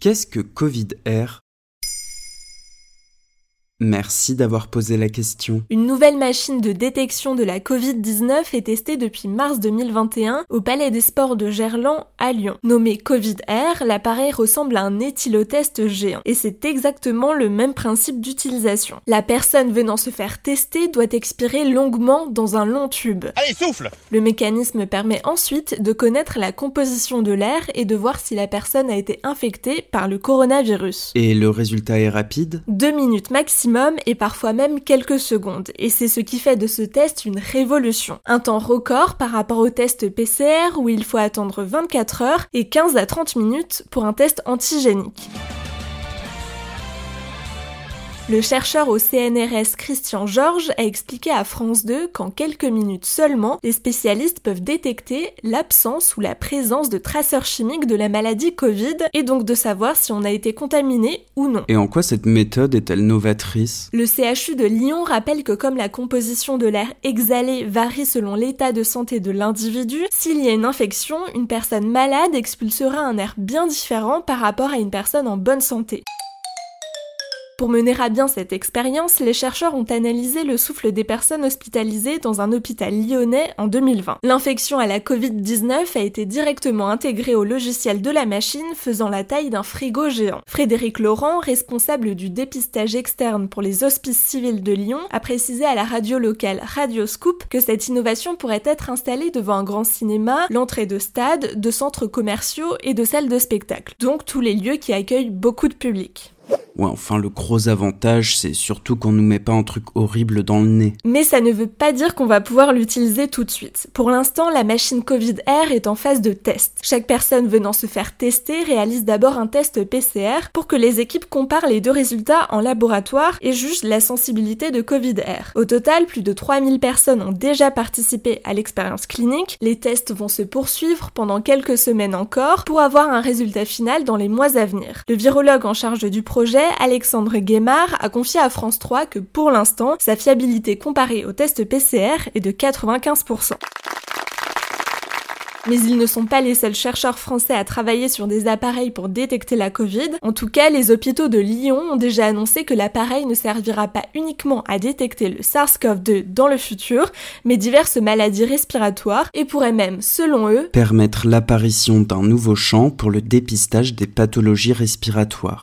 Qu'est-ce que Covid Air Merci d'avoir posé la question. Une nouvelle machine de détection de la Covid-19 est testée depuis mars 2021 au Palais des Sports de Gerland à Lyon. Nommé Covid Air, l'appareil ressemble à un éthylotest géant et c'est exactement le même principe d'utilisation. La personne venant se faire tester doit expirer longuement dans un long tube. Allez, souffle Le mécanisme permet ensuite de connaître la composition de l'air et de voir si la personne a été infectée par le coronavirus. Et le résultat est rapide? Deux minutes maximum et parfois même quelques secondes. Et c'est ce qui fait de ce test une révolution. Un temps record par rapport au test PCR où il faut attendre 24 heures et 15 à 30 minutes pour un test antigénique. Le chercheur au CNRS Christian Georges a expliqué à France 2 qu'en quelques minutes seulement, les spécialistes peuvent détecter l'absence ou la présence de traceurs chimiques de la maladie Covid et donc de savoir si on a été contaminé ou non. Et en quoi cette méthode est-elle novatrice? Le CHU de Lyon rappelle que comme la composition de l'air exhalé varie selon l'état de santé de l'individu, s'il y a une infection, une personne malade expulsera un air bien différent par rapport à une personne en bonne santé. Pour mener à bien cette expérience, les chercheurs ont analysé le souffle des personnes hospitalisées dans un hôpital lyonnais en 2020. L'infection à la Covid-19 a été directement intégrée au logiciel de la machine, faisant la taille d'un frigo géant. Frédéric Laurent, responsable du dépistage externe pour les hospices civils de Lyon, a précisé à la radio locale Radio Scoop que cette innovation pourrait être installée devant un grand cinéma, l'entrée de stades, de centres commerciaux et de salles de spectacle. Donc tous les lieux qui accueillent beaucoup de public. Ouais, enfin, le gros avantage, c'est surtout qu'on nous met pas un truc horrible dans le nez. Mais ça ne veut pas dire qu'on va pouvoir l'utiliser tout de suite. Pour l'instant, la machine Covid Air est en phase de test. Chaque personne venant se faire tester réalise d'abord un test PCR pour que les équipes comparent les deux résultats en laboratoire et jugent la sensibilité de Covid Air. Au total, plus de 3000 personnes ont déjà participé à l'expérience clinique. Les tests vont se poursuivre pendant quelques semaines encore pour avoir un résultat final dans les mois à venir. Le virologue en charge du projet Alexandre Guémard a confié à France 3 que pour l'instant, sa fiabilité comparée au test PCR est de 95%. Mais ils ne sont pas les seuls chercheurs français à travailler sur des appareils pour détecter la Covid. En tout cas, les hôpitaux de Lyon ont déjà annoncé que l'appareil ne servira pas uniquement à détecter le SARS-CoV-2 dans le futur, mais diverses maladies respiratoires et pourrait même, selon eux, permettre l'apparition d'un nouveau champ pour le dépistage des pathologies respiratoires.